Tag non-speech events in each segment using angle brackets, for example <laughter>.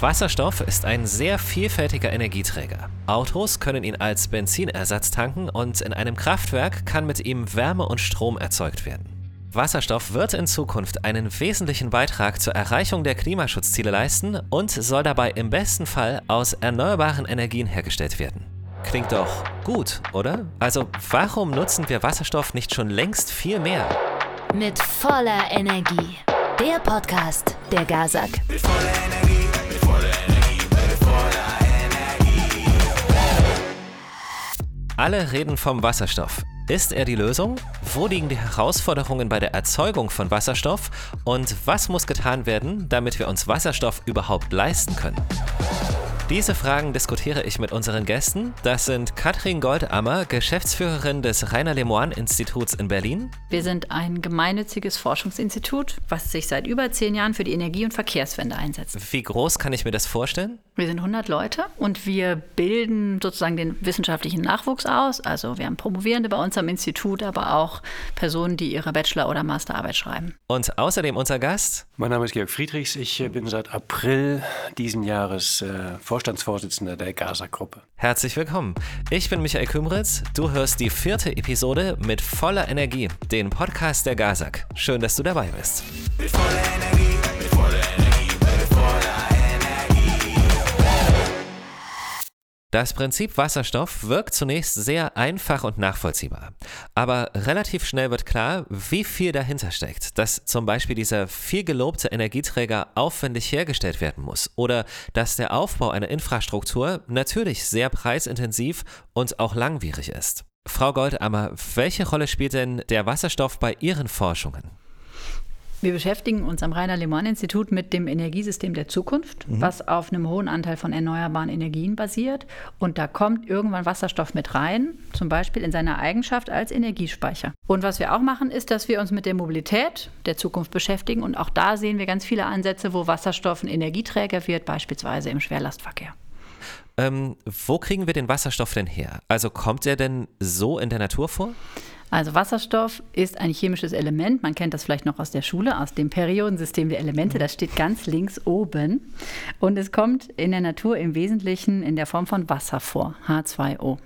Wasserstoff ist ein sehr vielfältiger Energieträger. Autos können ihn als Benzinersatz tanken und in einem Kraftwerk kann mit ihm Wärme und Strom erzeugt werden. Wasserstoff wird in Zukunft einen wesentlichen Beitrag zur Erreichung der Klimaschutzziele leisten und soll dabei im besten Fall aus erneuerbaren Energien hergestellt werden. Klingt doch gut, oder? Also warum nutzen wir Wasserstoff nicht schon längst viel mehr? Mit voller Energie. Der Podcast der Gazak. Mit voller Energie, Alle reden vom Wasserstoff. Ist er die Lösung? Wo liegen die Herausforderungen bei der Erzeugung von Wasserstoff? Und was muss getan werden, damit wir uns Wasserstoff überhaupt leisten können? Diese Fragen diskutiere ich mit unseren Gästen. Das sind Katrin Goldammer, Geschäftsführerin des Rainer Lemoine Instituts in Berlin. Wir sind ein gemeinnütziges Forschungsinstitut, was sich seit über zehn Jahren für die Energie- und Verkehrswende einsetzt. Wie groß kann ich mir das vorstellen? Wir sind 100 Leute und wir bilden sozusagen den wissenschaftlichen Nachwuchs aus. Also wir haben Promovierende bei uns am Institut, aber auch Personen, die ihre Bachelor- oder Masterarbeit schreiben. Und außerdem unser Gast. Mein Name ist Georg Friedrichs. Ich äh, bin seit April diesen Jahres äh, Vorstandsvorsitzender der Gaza-Gruppe. Herzlich willkommen. Ich bin Michael Kümritz. Du hörst die vierte Episode mit voller Energie, den Podcast der Gazak. Schön, dass du dabei bist. Mit voller Energie, mit voller Energie, Das Prinzip Wasserstoff wirkt zunächst sehr einfach und nachvollziehbar. Aber relativ schnell wird klar, wie viel dahinter steckt. Dass zum Beispiel dieser viel gelobte Energieträger aufwendig hergestellt werden muss. Oder dass der Aufbau einer Infrastruktur natürlich sehr preisintensiv und auch langwierig ist. Frau Goldammer, welche Rolle spielt denn der Wasserstoff bei Ihren Forschungen? Wir beschäftigen uns am Rainer Lehmann Institut mit dem Energiesystem der Zukunft, was auf einem hohen Anteil von erneuerbaren Energien basiert. Und da kommt irgendwann Wasserstoff mit rein, zum Beispiel in seiner Eigenschaft als Energiespeicher. Und was wir auch machen, ist, dass wir uns mit der Mobilität der Zukunft beschäftigen. Und auch da sehen wir ganz viele Ansätze, wo Wasserstoff ein Energieträger wird, beispielsweise im Schwerlastverkehr. Ähm, wo kriegen wir den Wasserstoff denn her? Also kommt er denn so in der Natur vor? Also Wasserstoff ist ein chemisches Element. Man kennt das vielleicht noch aus der Schule, aus dem Periodensystem der Elemente. Das steht ganz links oben. Und es kommt in der Natur im Wesentlichen in der Form von Wasser vor, H2O.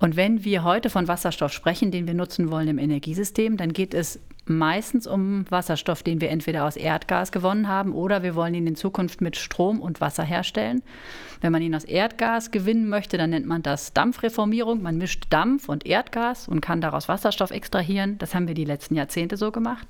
Und wenn wir heute von Wasserstoff sprechen, den wir nutzen wollen im Energiesystem, dann geht es meistens um Wasserstoff, den wir entweder aus Erdgas gewonnen haben oder wir wollen ihn in Zukunft mit Strom und Wasser herstellen. Wenn man ihn aus Erdgas gewinnen möchte, dann nennt man das Dampfreformierung. Man mischt Dampf und Erdgas und kann daraus Wasserstoff extrahieren. Das haben wir die letzten Jahrzehnte so gemacht.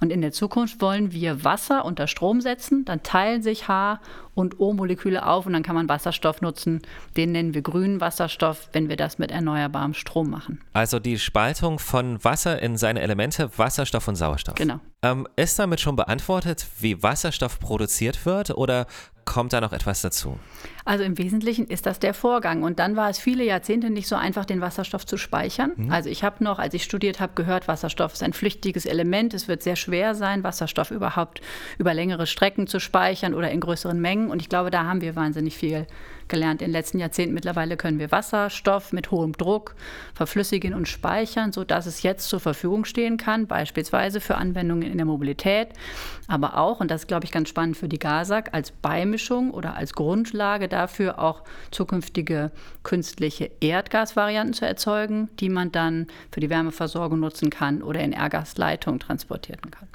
Und in der Zukunft wollen wir Wasser unter Strom setzen. Dann teilen sich H und O-Moleküle auf und dann kann man Wasserstoff nutzen. Den nennen wir grünen Wasserstoff, wenn wir das mit erneuerbarem Strom machen. Also die Spaltung von Wasser in seine Elemente, Wasserstoff und Sauerstoff. Genau. Ähm, ist damit schon beantwortet, wie Wasserstoff produziert wird oder kommt da noch etwas dazu? Also im Wesentlichen ist das der Vorgang. Und dann war es viele Jahrzehnte nicht so einfach, den Wasserstoff zu speichern. Also ich habe noch, als ich studiert habe, gehört, Wasserstoff ist ein flüchtiges Element. Es wird sehr schwer sein, Wasserstoff überhaupt über längere Strecken zu speichern oder in größeren Mengen. Und ich glaube, da haben wir wahnsinnig viel gelernt in den letzten Jahrzehnten. Mittlerweile können wir Wasserstoff mit hohem Druck verflüssigen und speichern, sodass es jetzt zur Verfügung stehen kann, beispielsweise für Anwendungen in der Mobilität, aber auch, und das ist, glaube ich, ganz spannend für die GASAG, als Beimischung oder als Grundlage dafür auch zukünftige künstliche Erdgasvarianten zu erzeugen, die man dann für die Wärmeversorgung nutzen kann oder in Erdgasleitungen transportieren kann.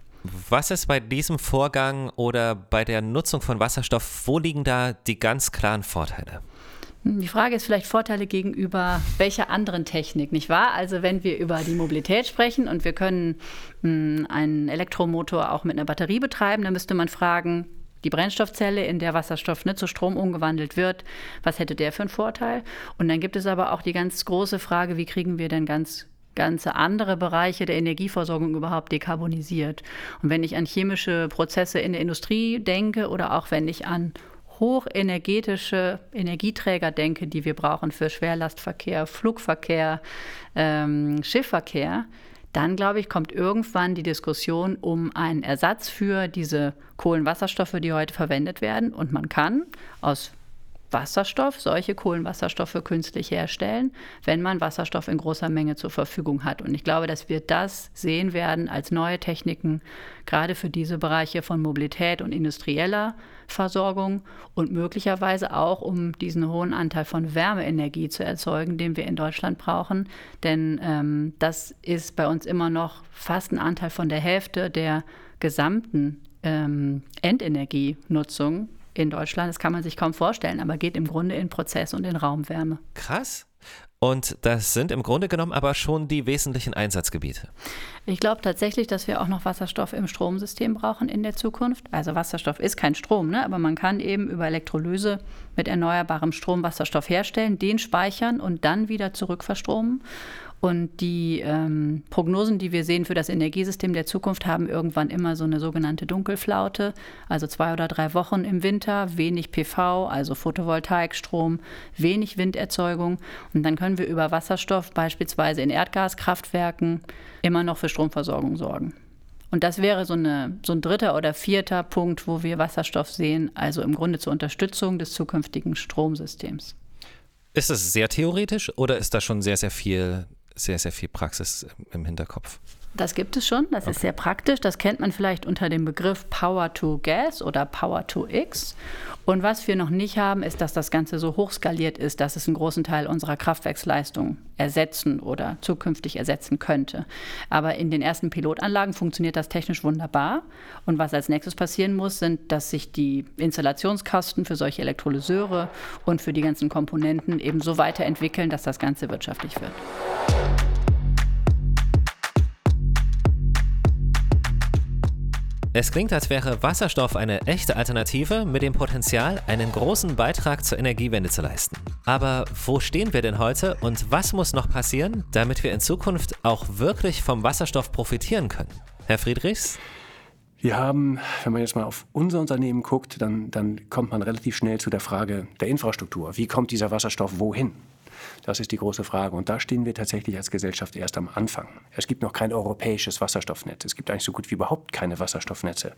Was ist bei diesem Vorgang oder bei der Nutzung von Wasserstoff, wo liegen da die ganz klaren Vorteile? Die Frage ist vielleicht Vorteile gegenüber welcher anderen Technik, nicht wahr? Also wenn wir über die Mobilität sprechen und wir können mh, einen Elektromotor auch mit einer Batterie betreiben, dann müsste man fragen, die Brennstoffzelle, in der Wasserstoff ne, zu Strom umgewandelt wird, was hätte der für einen Vorteil? Und dann gibt es aber auch die ganz große Frage, wie kriegen wir denn ganz ganze andere Bereiche der Energieversorgung überhaupt dekarbonisiert. Und wenn ich an chemische Prozesse in der Industrie denke oder auch wenn ich an hochenergetische Energieträger denke, die wir brauchen für Schwerlastverkehr, Flugverkehr, ähm, Schiffverkehr, dann glaube ich, kommt irgendwann die Diskussion um einen Ersatz für diese Kohlenwasserstoffe, die heute verwendet werden. Und man kann aus Wasserstoff, solche Kohlenwasserstoffe künstlich herstellen, wenn man Wasserstoff in großer Menge zur Verfügung hat. Und ich glaube, dass wir das sehen werden als neue Techniken, gerade für diese Bereiche von Mobilität und industrieller Versorgung und möglicherweise auch, um diesen hohen Anteil von Wärmeenergie zu erzeugen, den wir in Deutschland brauchen. Denn ähm, das ist bei uns immer noch fast ein Anteil von der Hälfte der gesamten ähm, Endenergienutzung in Deutschland. Das kann man sich kaum vorstellen, aber geht im Grunde in Prozess und in Raumwärme. Krass. Und das sind im Grunde genommen aber schon die wesentlichen Einsatzgebiete. Ich glaube tatsächlich, dass wir auch noch Wasserstoff im Stromsystem brauchen in der Zukunft. Also Wasserstoff ist kein Strom, ne? aber man kann eben über Elektrolyse mit erneuerbarem Strom Wasserstoff herstellen, den speichern und dann wieder zurückverstromen. Und die ähm, Prognosen, die wir sehen für das Energiesystem der Zukunft, haben irgendwann immer so eine sogenannte Dunkelflaute, also zwei oder drei Wochen im Winter, wenig PV, also Photovoltaikstrom, wenig Winderzeugung. Und dann können wir über Wasserstoff beispielsweise in Erdgaskraftwerken immer noch für Stromversorgung sorgen. Und das wäre so, eine, so ein dritter oder vierter Punkt, wo wir Wasserstoff sehen, also im Grunde zur Unterstützung des zukünftigen Stromsystems. Ist es sehr theoretisch oder ist da schon sehr, sehr viel sehr, sehr viel Praxis im Hinterkopf. Das gibt es schon, das okay. ist sehr praktisch. Das kennt man vielleicht unter dem Begriff Power to Gas oder Power to X. Und was wir noch nicht haben, ist, dass das Ganze so hochskaliert ist, dass es einen großen Teil unserer Kraftwerksleistung ersetzen oder zukünftig ersetzen könnte. Aber in den ersten Pilotanlagen funktioniert das technisch wunderbar. Und was als nächstes passieren muss, sind, dass sich die Installationskosten für solche Elektrolyseure und für die ganzen Komponenten eben so weiterentwickeln, dass das Ganze wirtschaftlich wird. Es klingt, als wäre Wasserstoff eine echte Alternative mit dem Potenzial, einen großen Beitrag zur Energiewende zu leisten. Aber wo stehen wir denn heute und was muss noch passieren, damit wir in Zukunft auch wirklich vom Wasserstoff profitieren können? Herr Friedrichs? Wir haben, wenn man jetzt mal auf unser Unternehmen guckt, dann, dann kommt man relativ schnell zu der Frage der Infrastruktur. Wie kommt dieser Wasserstoff wohin? Das ist die große Frage. Und da stehen wir tatsächlich als Gesellschaft erst am Anfang. Es gibt noch kein europäisches Wasserstoffnetz. Es gibt eigentlich so gut wie überhaupt keine Wasserstoffnetze.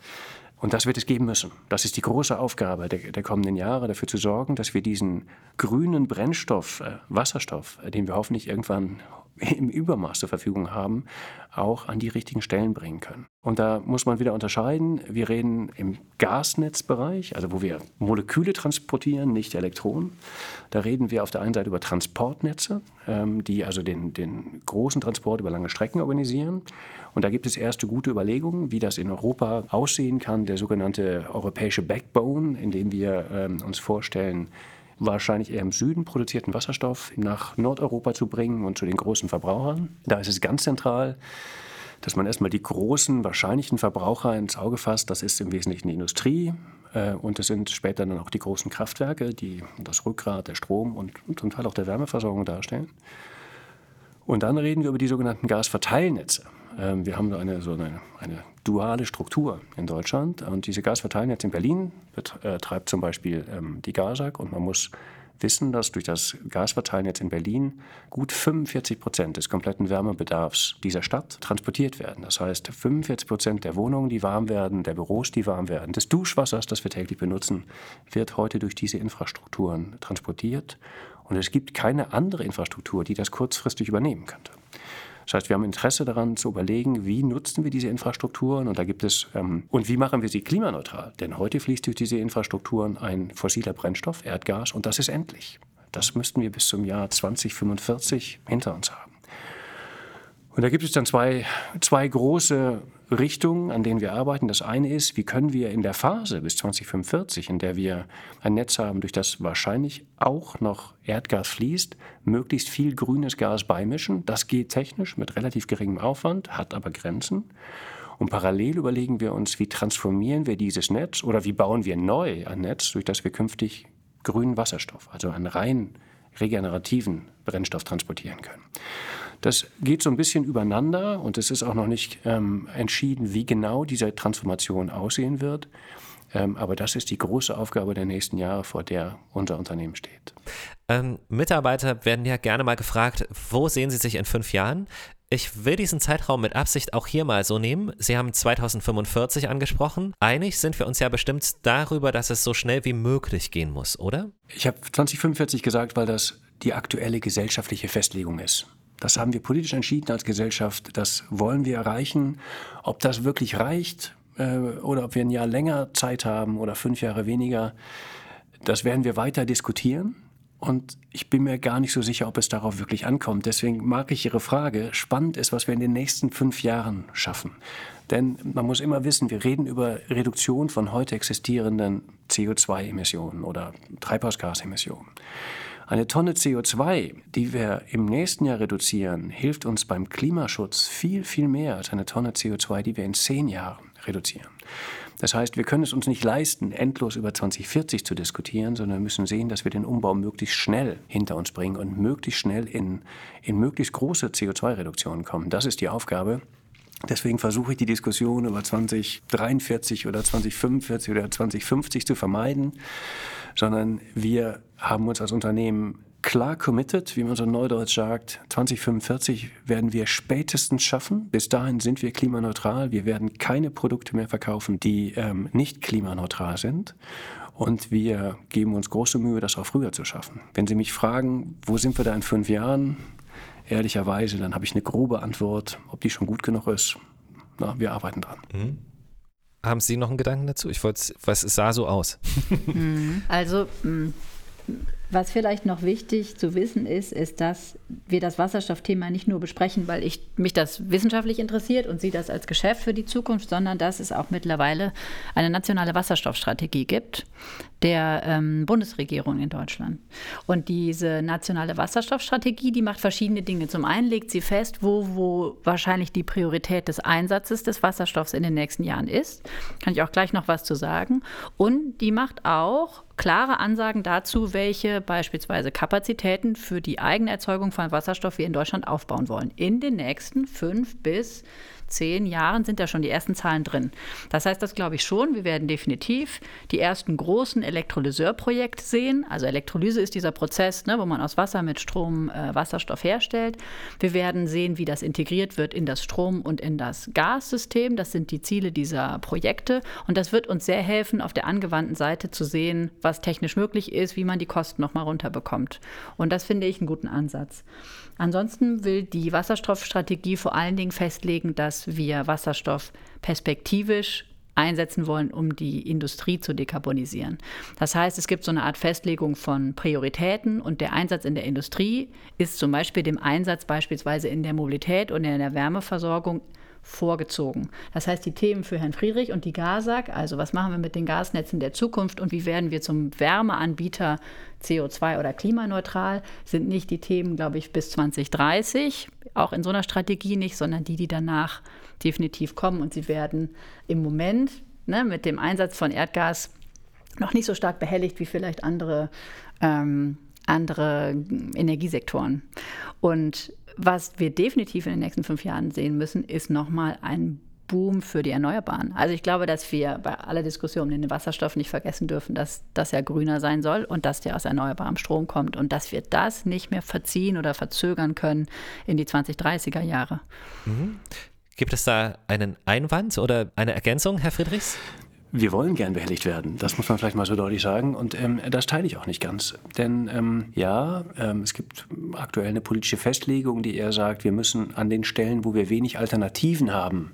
Und das wird es geben müssen. Das ist die große Aufgabe der, der kommenden Jahre, dafür zu sorgen, dass wir diesen grünen Brennstoff, äh, Wasserstoff, äh, den wir hoffentlich irgendwann im Übermaß zur Verfügung haben, auch an die richtigen Stellen bringen können. Und da muss man wieder unterscheiden. Wir reden im Gasnetzbereich, also wo wir Moleküle transportieren, nicht Elektronen. Da reden wir auf der einen Seite über Transportnetze, ähm, die also den, den großen Transport über lange Strecken organisieren. Und da gibt es erste gute Überlegungen, wie das in Europa aussehen kann, der sogenannte europäische Backbone, in dem wir ähm, uns vorstellen, wahrscheinlich eher im Süden produzierten Wasserstoff nach Nordeuropa zu bringen und zu den großen Verbrauchern. Da ist es ganz zentral, dass man erstmal die großen wahrscheinlichen Verbraucher ins Auge fasst. Das ist im Wesentlichen die Industrie äh, und es sind später dann auch die großen Kraftwerke, die das Rückgrat der Strom- und zum Teil auch der Wärmeversorgung darstellen. Und dann reden wir über die sogenannten Gasverteilnetze. Ähm, wir haben eine, so eine, eine, duale Struktur in Deutschland. Und diese Gasverteilnetze in Berlin betreibt zum Beispiel ähm, die GASAG. Und man muss wissen, dass durch das Gasverteilnetz in Berlin gut 45 Prozent des kompletten Wärmebedarfs dieser Stadt transportiert werden. Das heißt, 45 Prozent der Wohnungen, die warm werden, der Büros, die warm werden, des Duschwassers, das wir täglich benutzen, wird heute durch diese Infrastrukturen transportiert. Und es gibt keine andere Infrastruktur, die das kurzfristig übernehmen könnte. Das heißt, wir haben Interesse daran zu überlegen, wie nutzen wir diese Infrastrukturen und da gibt es ähm, und wie machen wir sie klimaneutral? Denn heute fließt durch diese Infrastrukturen ein fossiler Brennstoff, Erdgas, und das ist endlich. Das müssten wir bis zum Jahr 2045 hinter uns haben. Und da gibt es dann zwei, zwei große Richtungen, an denen wir arbeiten. Das eine ist, wie können wir in der Phase bis 2045, in der wir ein Netz haben, durch das wahrscheinlich auch noch Erdgas fließt, möglichst viel grünes Gas beimischen. Das geht technisch mit relativ geringem Aufwand, hat aber Grenzen. Und parallel überlegen wir uns, wie transformieren wir dieses Netz oder wie bauen wir neu ein Netz, durch das wir künftig grünen Wasserstoff, also einen rein regenerativen Brennstoff transportieren können. Das geht so ein bisschen übereinander und es ist auch noch nicht ähm, entschieden, wie genau diese Transformation aussehen wird. Ähm, aber das ist die große Aufgabe der nächsten Jahre, vor der unser Unternehmen steht. Ähm, Mitarbeiter werden ja gerne mal gefragt, wo sehen sie sich in fünf Jahren? Ich will diesen Zeitraum mit Absicht auch hier mal so nehmen. Sie haben 2045 angesprochen. Einig sind wir uns ja bestimmt darüber, dass es so schnell wie möglich gehen muss, oder? Ich habe 2045 gesagt, weil das die aktuelle gesellschaftliche Festlegung ist. Das haben wir politisch entschieden als Gesellschaft. Das wollen wir erreichen. Ob das wirklich reicht äh, oder ob wir ein Jahr länger Zeit haben oder fünf Jahre weniger, das werden wir weiter diskutieren. Und ich bin mir gar nicht so sicher, ob es darauf wirklich ankommt. Deswegen mag ich Ihre Frage. Spannend ist, was wir in den nächsten fünf Jahren schaffen. Denn man muss immer wissen, wir reden über Reduktion von heute existierenden CO2-Emissionen oder Treibhausgasemissionen. Eine Tonne CO2, die wir im nächsten Jahr reduzieren, hilft uns beim Klimaschutz viel, viel mehr als eine Tonne CO2, die wir in zehn Jahren reduzieren. Das heißt, wir können es uns nicht leisten, endlos über 2040 zu diskutieren, sondern müssen sehen, dass wir den Umbau möglichst schnell hinter uns bringen und möglichst schnell in, in möglichst große CO2-Reduktionen kommen. Das ist die Aufgabe. Deswegen versuche ich die Diskussion über 2043 oder 2045 oder 2050 zu vermeiden, sondern wir haben uns als Unternehmen klar committed, wie man so neudeutsch sagt. 2045 werden wir spätestens schaffen. Bis dahin sind wir klimaneutral. Wir werden keine Produkte mehr verkaufen, die ähm, nicht klimaneutral sind. Und wir geben uns große Mühe, das auch früher zu schaffen. Wenn Sie mich fragen, wo sind wir da in fünf Jahren? Ehrlicherweise, dann habe ich eine grobe Antwort. Ob die schon gut genug ist, na, wir arbeiten dran. Mhm. Haben Sie noch einen Gedanken dazu? Ich wollte, was es sah so aus. <laughs> Also mh, was vielleicht noch wichtig zu wissen ist, ist, dass wir das Wasserstoffthema nicht nur besprechen, weil ich, mich das wissenschaftlich interessiert und Sie das als Geschäft für die Zukunft, sondern dass es auch mittlerweile eine nationale Wasserstoffstrategie gibt der ähm, Bundesregierung in Deutschland. Und diese nationale Wasserstoffstrategie, die macht verschiedene Dinge. Zum einen legt sie fest, wo, wo wahrscheinlich die Priorität des Einsatzes des Wasserstoffs in den nächsten Jahren ist. Kann ich auch gleich noch was zu sagen. Und die macht auch klare Ansagen dazu, welche beispielsweise Kapazitäten für die eigene Erzeugung von Wasserstoff wir in Deutschland aufbauen wollen. In den nächsten fünf bis zehn Jahren sind da schon die ersten Zahlen drin. Das heißt, das glaube ich schon. Wir werden definitiv die ersten großen Elektrolyseurprojekte sehen. Also Elektrolyse ist dieser Prozess, ne, wo man aus Wasser mit Strom äh, Wasserstoff herstellt. Wir werden sehen, wie das integriert wird in das Strom- und in das Gassystem. Das sind die Ziele dieser Projekte. Und das wird uns sehr helfen, auf der angewandten Seite zu sehen, was technisch möglich ist, wie man die Kosten nochmal runterbekommt. Und das finde ich einen guten Ansatz. Ansonsten will die Wasserstoffstrategie vor allen Dingen festlegen, dass wir Wasserstoff perspektivisch einsetzen wollen, um die Industrie zu dekarbonisieren. Das heißt, es gibt so eine Art Festlegung von Prioritäten und der Einsatz in der Industrie ist zum Beispiel dem Einsatz beispielsweise in der Mobilität und in der Wärmeversorgung vorgezogen. Das heißt, die Themen für Herrn Friedrich und die GASAG, also was machen wir mit den Gasnetzen der Zukunft und wie werden wir zum Wärmeanbieter CO2 oder klimaneutral, sind nicht die Themen, glaube ich, bis 2030, auch in so einer Strategie nicht, sondern die, die danach definitiv kommen. Und sie werden im Moment ne, mit dem Einsatz von Erdgas noch nicht so stark behelligt wie vielleicht andere, ähm, andere Energiesektoren. Und was wir definitiv in den nächsten fünf Jahren sehen müssen, ist nochmal ein Boom für die Erneuerbaren. Also ich glaube, dass wir bei aller Diskussion um den Wasserstoff nicht vergessen dürfen, dass das ja grüner sein soll und dass der aus erneuerbarem Strom kommt und dass wir das nicht mehr verziehen oder verzögern können in die 2030er Jahre. Mhm. Gibt es da einen Einwand oder eine Ergänzung, Herr Friedrichs? Wir wollen gern behelligt werden, das muss man vielleicht mal so deutlich sagen. Und ähm, das teile ich auch nicht ganz. Denn ähm, ja, ähm, es gibt aktuell eine politische Festlegung, die eher sagt, wir müssen an den Stellen, wo wir wenig Alternativen haben,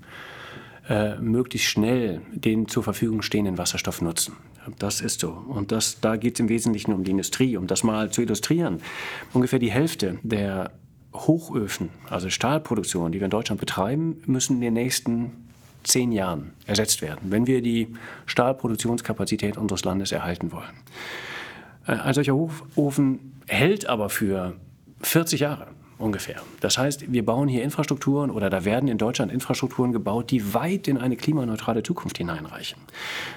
äh, möglichst schnell den zur Verfügung stehenden Wasserstoff nutzen. Das ist so. Und das, da geht es im Wesentlichen um die Industrie. Um das mal zu illustrieren, ungefähr die Hälfte der Hochöfen, also Stahlproduktion, die wir in Deutschland betreiben, müssen in den nächsten zehn Jahren ersetzt werden, wenn wir die Stahlproduktionskapazität unseres Landes erhalten wollen. Äh, ein solcher Hochofen hält aber für 40 Jahre ungefähr. Das heißt, wir bauen hier Infrastrukturen oder da werden in Deutschland Infrastrukturen gebaut, die weit in eine klimaneutrale Zukunft hineinreichen.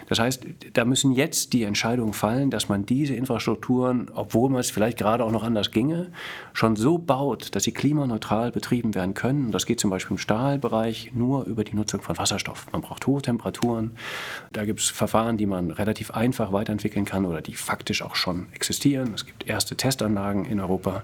Das heißt, da müssen jetzt die Entscheidungen fallen, dass man diese Infrastrukturen, obwohl man es vielleicht gerade auch noch anders ginge, schon so baut, dass sie klimaneutral betrieben werden können. Und das geht zum Beispiel im Stahlbereich nur über die Nutzung von Wasserstoff. Man braucht hohe Temperaturen. Da gibt es Verfahren, die man relativ einfach weiterentwickeln kann oder die faktisch auch schon existieren. Es gibt erste Testanlagen in Europa,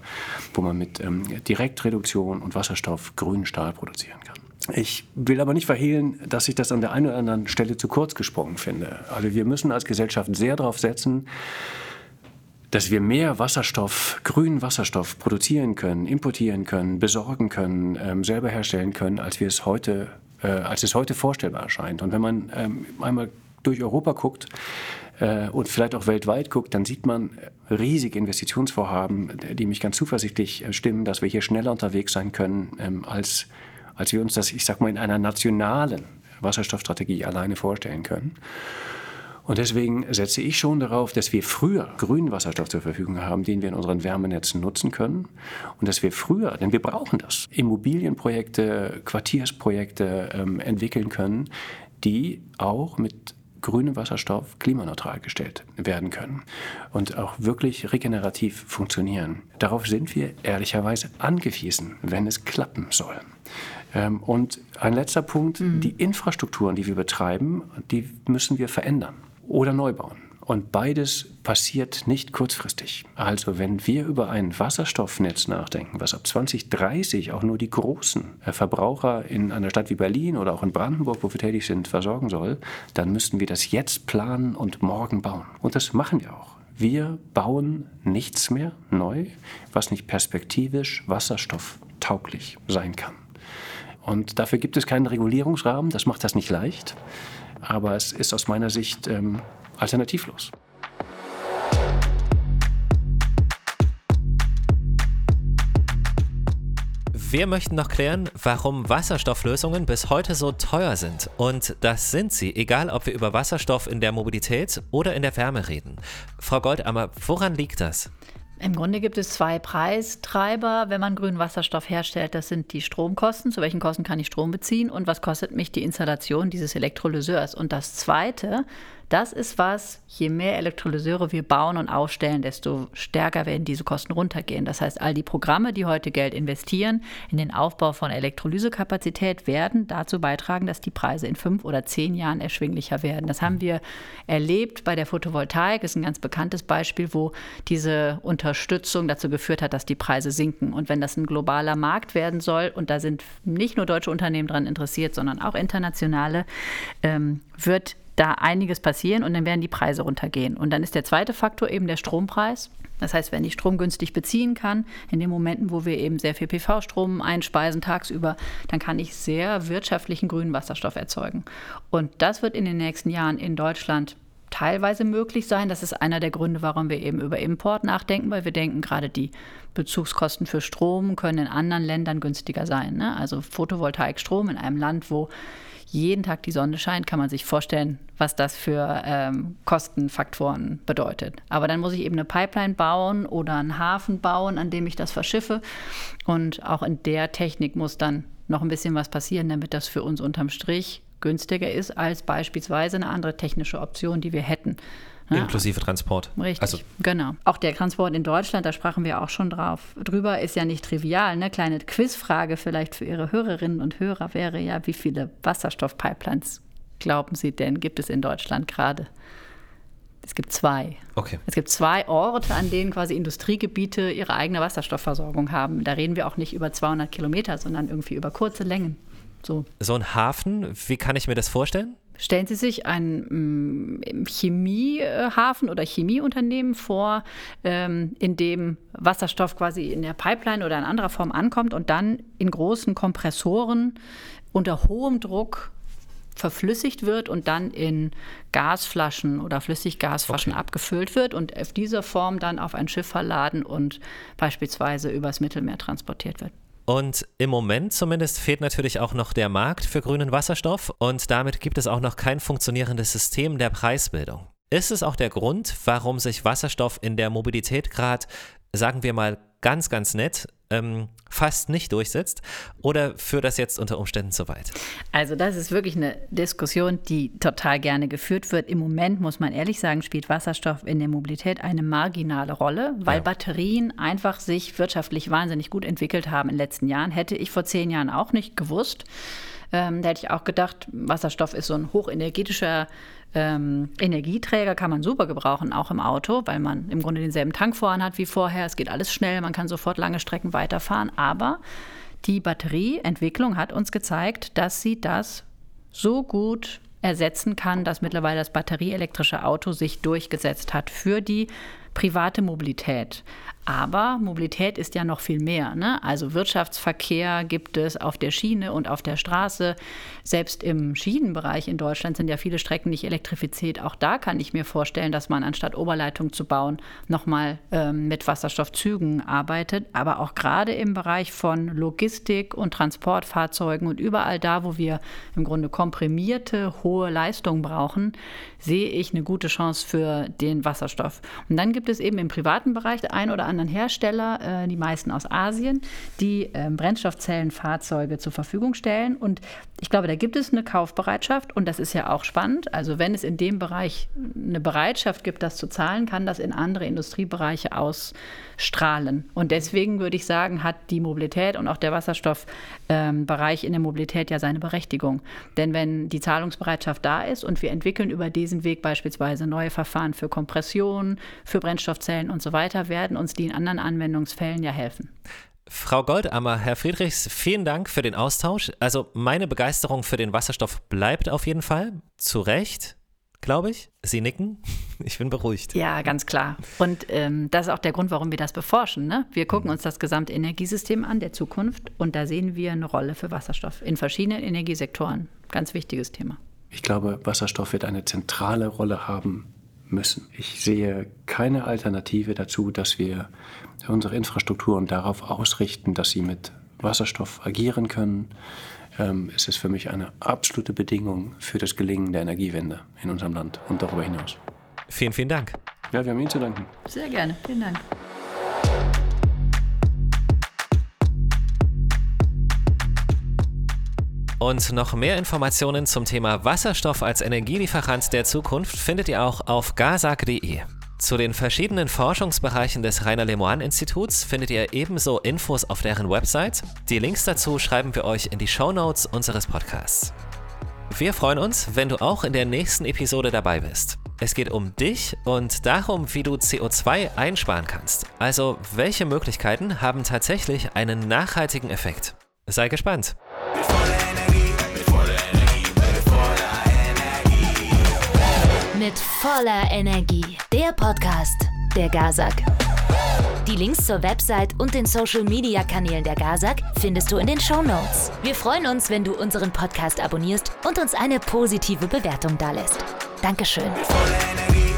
wo man mit ähm, Direktreduktion und Wasserstoff grünen Stahl produzieren kann. Ich will aber nicht verhehlen, dass ich das an der einen oder anderen Stelle zu kurz gesprungen finde. Also wir müssen als Gesellschaft sehr darauf setzen, dass wir mehr Wasserstoff, grünen Wasserstoff produzieren können, importieren können, besorgen können, ähm, selber herstellen können, als wir es heute, äh, als es heute vorstellbar erscheint. Und wenn man ähm, einmal durch Europa guckt äh, und vielleicht auch weltweit guckt, dann sieht man riesige Investitionsvorhaben, die mich ganz zuversichtlich äh, stimmen, dass wir hier schneller unterwegs sein können, ähm, als, als wir uns das, ich sag mal, in einer nationalen Wasserstoffstrategie alleine vorstellen können. Und deswegen setze ich schon darauf, dass wir früher grünen Wasserstoff zur Verfügung haben, den wir in unseren Wärmenetzen nutzen können. Und dass wir früher, denn wir brauchen das, Immobilienprojekte, Quartiersprojekte ähm, entwickeln können, die auch mit grünem Wasserstoff klimaneutral gestellt werden können und auch wirklich regenerativ funktionieren. Darauf sind wir ehrlicherweise angewiesen, wenn es klappen soll. Ähm, und ein letzter Punkt, mhm. die Infrastrukturen, die wir betreiben, die müssen wir verändern oder neu bauen. Und beides passiert nicht kurzfristig. Also wenn wir über ein Wasserstoffnetz nachdenken, was ab 2030 auch nur die großen äh, Verbraucher in einer Stadt wie Berlin oder auch in Brandenburg, wo wir tätig sind, versorgen soll, dann müssten wir das jetzt planen und morgen bauen. Und das machen wir auch. Wir bauen nichts mehr neu, was nicht perspektivisch wasserstofftauglich sein kann. Und dafür gibt es keinen Regulierungsrahmen, das macht das nicht leicht aber es ist aus meiner Sicht ähm, alternativlos. Wir möchten noch klären, warum Wasserstofflösungen bis heute so teuer sind. Und das sind sie, egal ob wir über Wasserstoff in der Mobilität oder in der Wärme reden. Frau Goldammer, woran liegt das? Im Grunde gibt es zwei Preistreiber, wenn man grünen Wasserstoff herstellt. Das sind die Stromkosten, zu welchen Kosten kann ich Strom beziehen und was kostet mich die Installation dieses Elektrolyseurs. Und das Zweite, das ist was, je mehr Elektrolyseure wir bauen und aufstellen, desto stärker werden diese Kosten runtergehen. Das heißt, all die Programme, die heute Geld investieren in den Aufbau von Elektrolysekapazität, werden dazu beitragen, dass die Preise in fünf oder zehn Jahren erschwinglicher werden. Das haben wir erlebt bei der Photovoltaik. Das ist ein ganz bekanntes Beispiel, wo diese Unterstützung dazu geführt hat, dass die Preise sinken. Und wenn das ein globaler Markt werden soll, und da sind nicht nur deutsche Unternehmen daran interessiert, sondern auch internationale, ähm, wird da einiges passieren und dann werden die Preise runtergehen. Und dann ist der zweite Faktor eben der Strompreis. Das heißt, wenn ich Strom günstig beziehen kann, in den Momenten, wo wir eben sehr viel PV-Strom einspeisen tagsüber, dann kann ich sehr wirtschaftlichen grünen Wasserstoff erzeugen. Und das wird in den nächsten Jahren in Deutschland teilweise möglich sein. Das ist einer der Gründe, warum wir eben über Import nachdenken, weil wir denken, gerade die Bezugskosten für Strom können in anderen Ländern günstiger sein. Ne? Also Photovoltaikstrom in einem Land, wo jeden Tag die Sonne scheint, kann man sich vorstellen, was das für ähm, Kostenfaktoren bedeutet. Aber dann muss ich eben eine Pipeline bauen oder einen Hafen bauen, an dem ich das verschiffe. Und auch in der Technik muss dann noch ein bisschen was passieren, damit das für uns unterm Strich günstiger ist als beispielsweise eine andere technische Option, die wir hätten. Ja. Inklusive Transport. Richtig, also. genau. Auch der Transport in Deutschland, da sprachen wir auch schon drauf drüber, ist ja nicht trivial. Eine kleine Quizfrage vielleicht für Ihre Hörerinnen und Hörer wäre ja, wie viele Wasserstoffpipelines glauben Sie denn, gibt es in Deutschland gerade? Es gibt zwei. Okay. Es gibt zwei Orte, an denen quasi Industriegebiete ihre eigene Wasserstoffversorgung haben. Da reden wir auch nicht über 200 Kilometer, sondern irgendwie über kurze Längen. So. so ein Hafen, wie kann ich mir das vorstellen? Stellen Sie sich einen mm, Chemiehafen oder Chemieunternehmen vor, ähm, in dem Wasserstoff quasi in der Pipeline oder in anderer Form ankommt und dann in großen Kompressoren unter hohem Druck verflüssigt wird und dann in Gasflaschen oder Flüssiggasflaschen okay. abgefüllt wird und auf dieser Form dann auf ein Schiff verladen und beispielsweise übers Mittelmeer transportiert wird. Und im Moment zumindest fehlt natürlich auch noch der Markt für grünen Wasserstoff und damit gibt es auch noch kein funktionierendes System der Preisbildung. Ist es auch der Grund, warum sich Wasserstoff in der Mobilität gerade, sagen wir mal ganz, ganz nett, ähm, fast nicht durchsetzt? Oder führt das jetzt unter Umständen zu weit? Also das ist wirklich eine Diskussion, die total gerne geführt wird. Im Moment, muss man ehrlich sagen, spielt Wasserstoff in der Mobilität eine marginale Rolle, weil ja. Batterien einfach sich wirtschaftlich wahnsinnig gut entwickelt haben in den letzten Jahren. Hätte ich vor zehn Jahren auch nicht gewusst. Ähm, da hätte ich auch gedacht, Wasserstoff ist so ein hochenergetischer ähm, Energieträger, kann man super gebrauchen, auch im Auto, weil man im Grunde denselben Tank voran hat wie vorher. Es geht alles schnell, man kann sofort lange Strecken weiterfahren. Aber die Batterieentwicklung hat uns gezeigt, dass sie das so gut ersetzen kann, dass mittlerweile das batterieelektrische Auto sich durchgesetzt hat für die private Mobilität. Aber Mobilität ist ja noch viel mehr. Ne? Also Wirtschaftsverkehr gibt es auf der Schiene und auf der Straße. Selbst im Schienenbereich in Deutschland sind ja viele Strecken nicht elektrifiziert. Auch da kann ich mir vorstellen, dass man anstatt Oberleitung zu bauen, nochmal ähm, mit Wasserstoffzügen arbeitet. Aber auch gerade im Bereich von Logistik und Transportfahrzeugen und überall da, wo wir im Grunde komprimierte, hohe Leistung brauchen, sehe ich eine gute Chance für den Wasserstoff. Und dann gibt es eben im privaten Bereich ein oder anderen Hersteller, äh, die meisten aus Asien, die äh, Brennstoffzellenfahrzeuge zur Verfügung stellen. Und ich glaube, da gibt es eine Kaufbereitschaft und das ist ja auch spannend. Also wenn es in dem Bereich eine Bereitschaft gibt, das zu zahlen, kann das in andere Industriebereiche ausstrahlen. Und deswegen würde ich sagen, hat die Mobilität und auch der Wasserstoffbereich ähm, in der Mobilität ja seine Berechtigung. Denn wenn die Zahlungsbereitschaft da ist und wir entwickeln über diesen Weg beispielsweise neue Verfahren für Kompression, für Brennstoffzellen und so weiter, werden uns die in anderen Anwendungsfällen ja helfen. Frau Goldammer, Herr Friedrichs, vielen Dank für den Austausch. Also meine Begeisterung für den Wasserstoff bleibt auf jeden Fall. Zu Recht, glaube ich. Sie nicken. <laughs> Ich bin beruhigt. Ja, ganz klar. Und ähm, das ist auch der Grund, warum wir das beforschen. Ne? Wir gucken uns das gesamte Energiesystem an der Zukunft und da sehen wir eine Rolle für Wasserstoff in verschiedenen Energiesektoren. Ganz wichtiges Thema. Ich glaube, Wasserstoff wird eine zentrale Rolle haben müssen. Ich sehe keine Alternative dazu, dass wir unsere Infrastrukturen darauf ausrichten, dass sie mit Wasserstoff agieren können. Ähm, es ist für mich eine absolute Bedingung für das Gelingen der Energiewende in unserem Land und darüber hinaus. Vielen, vielen Dank. Ja, wir haben Ihnen zu danken. Sehr gerne. Vielen Dank. Und noch mehr Informationen zum Thema Wasserstoff als Energielieferant der Zukunft findet ihr auch auf gasag.de. Zu den verschiedenen Forschungsbereichen des Rainer Lemoine Instituts findet ihr ebenso Infos auf deren Website. Die Links dazu schreiben wir euch in die Show Notes unseres Podcasts. Wir freuen uns, wenn du auch in der nächsten Episode dabei bist. Es geht um dich und darum, wie du CO2 einsparen kannst. Also, welche Möglichkeiten haben tatsächlich einen nachhaltigen Effekt? Sei gespannt. Mit voller Energie. Der Podcast der Gazak. Die Links zur Website und den Social Media Kanälen der Gazak findest du in den Show Notes. Wir freuen uns, wenn du unseren Podcast abonnierst und uns eine positive Bewertung dalässt. Dankeschön. Voller Energie.